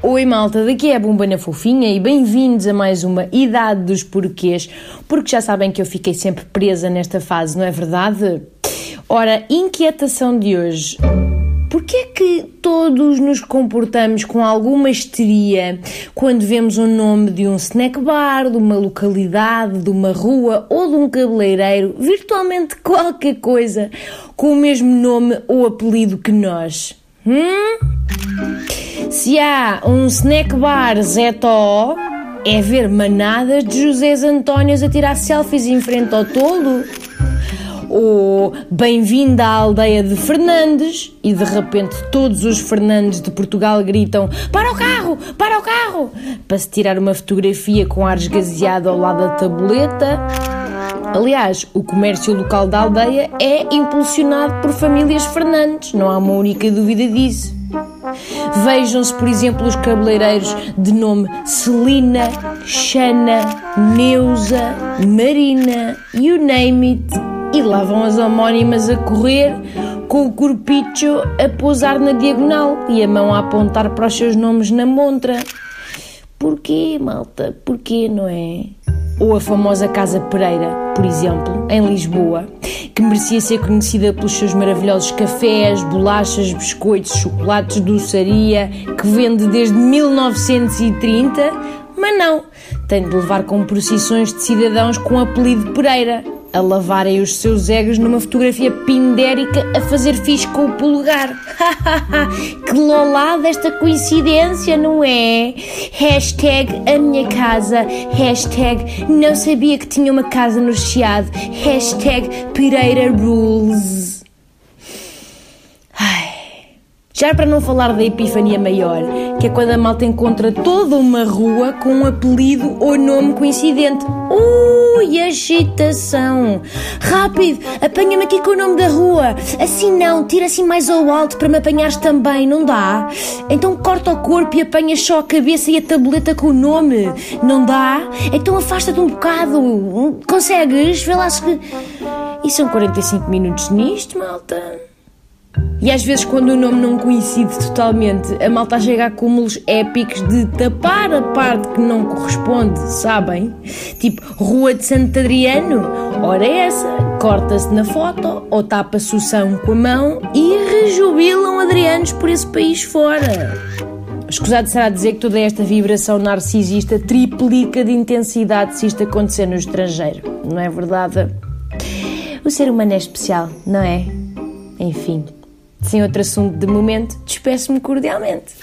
Oi malta, daqui é a Bumbana Fofinha e bem-vindos a mais uma Idade dos Porquês, porque já sabem que eu fiquei sempre presa nesta fase, não é verdade? Ora, inquietação de hoje. Porquê é que todos nos comportamos com alguma histeria quando vemos o nome de um snack bar, de uma localidade, de uma rua ou de um cabeleireiro, virtualmente qualquer coisa, com o mesmo nome ou apelido que nós? Hum? Se há um snack bar Zé Tó, é ver manadas de José Antónios a tirar selfies em frente ao tolo? Ou bem-vindo à aldeia de Fernandes e de repente todos os Fernandes de Portugal gritam para o carro, para o carro, para se tirar uma fotografia com ar esgazeado ao lado da tabuleta? Aliás, o comércio local da aldeia é impulsionado por famílias Fernandes, não há uma única dúvida disso. Vejam-se, por exemplo, os cabeleireiros de nome Celina, Xana, Neuza, Marina, you name it, e lá vão as homónimas a correr com o corpicho a pousar na diagonal e a mão a apontar para os seus nomes na montra. Porquê, malta? Porquê, não é? Ou a famosa Casa Pereira, por exemplo, em Lisboa, que merecia ser conhecida pelos seus maravilhosos cafés, bolachas, biscoitos, chocolates, doçaria, que vende desde 1930, mas não, tem de levar com procissões de cidadãos com apelido Pereira, a lavarem os seus egos numa fotografia pindérica a fazer fixe com o polegar. que lolada esta coincidência, não é? Hashtag a minha casa, hashtag não sabia que tinha uma casa no Chiado, hashtag Pereira Rules. Já para não falar da epifania maior, que é quando a malta encontra toda uma rua com um apelido ou nome coincidente. Ui, agitação! Rápido, apanha-me aqui com o nome da rua. Assim não, tira assim mais ao alto para me apanhares também, não dá? Então corta o corpo e apanha só a cabeça e a tabuleta com o nome. Não dá? Então afasta-te um bocado. Consegues? Vê lá se. E são 45 minutos nisto, malta. E às vezes, quando o nome não coincide totalmente, a malta chega a cúmulos épicos de tapar a parte que não corresponde, sabem? Tipo, Rua de Santo Adriano. Ora, é essa, corta-se na foto ou tapa-se o são com a mão e rejubilam Adrianos por esse país fora. Escusado será dizer que toda esta vibração narcisista triplica de intensidade se isto acontecer no estrangeiro, não é verdade? O ser humano é especial, não é? Enfim. Sem outro assunto de momento, despeço-me cordialmente.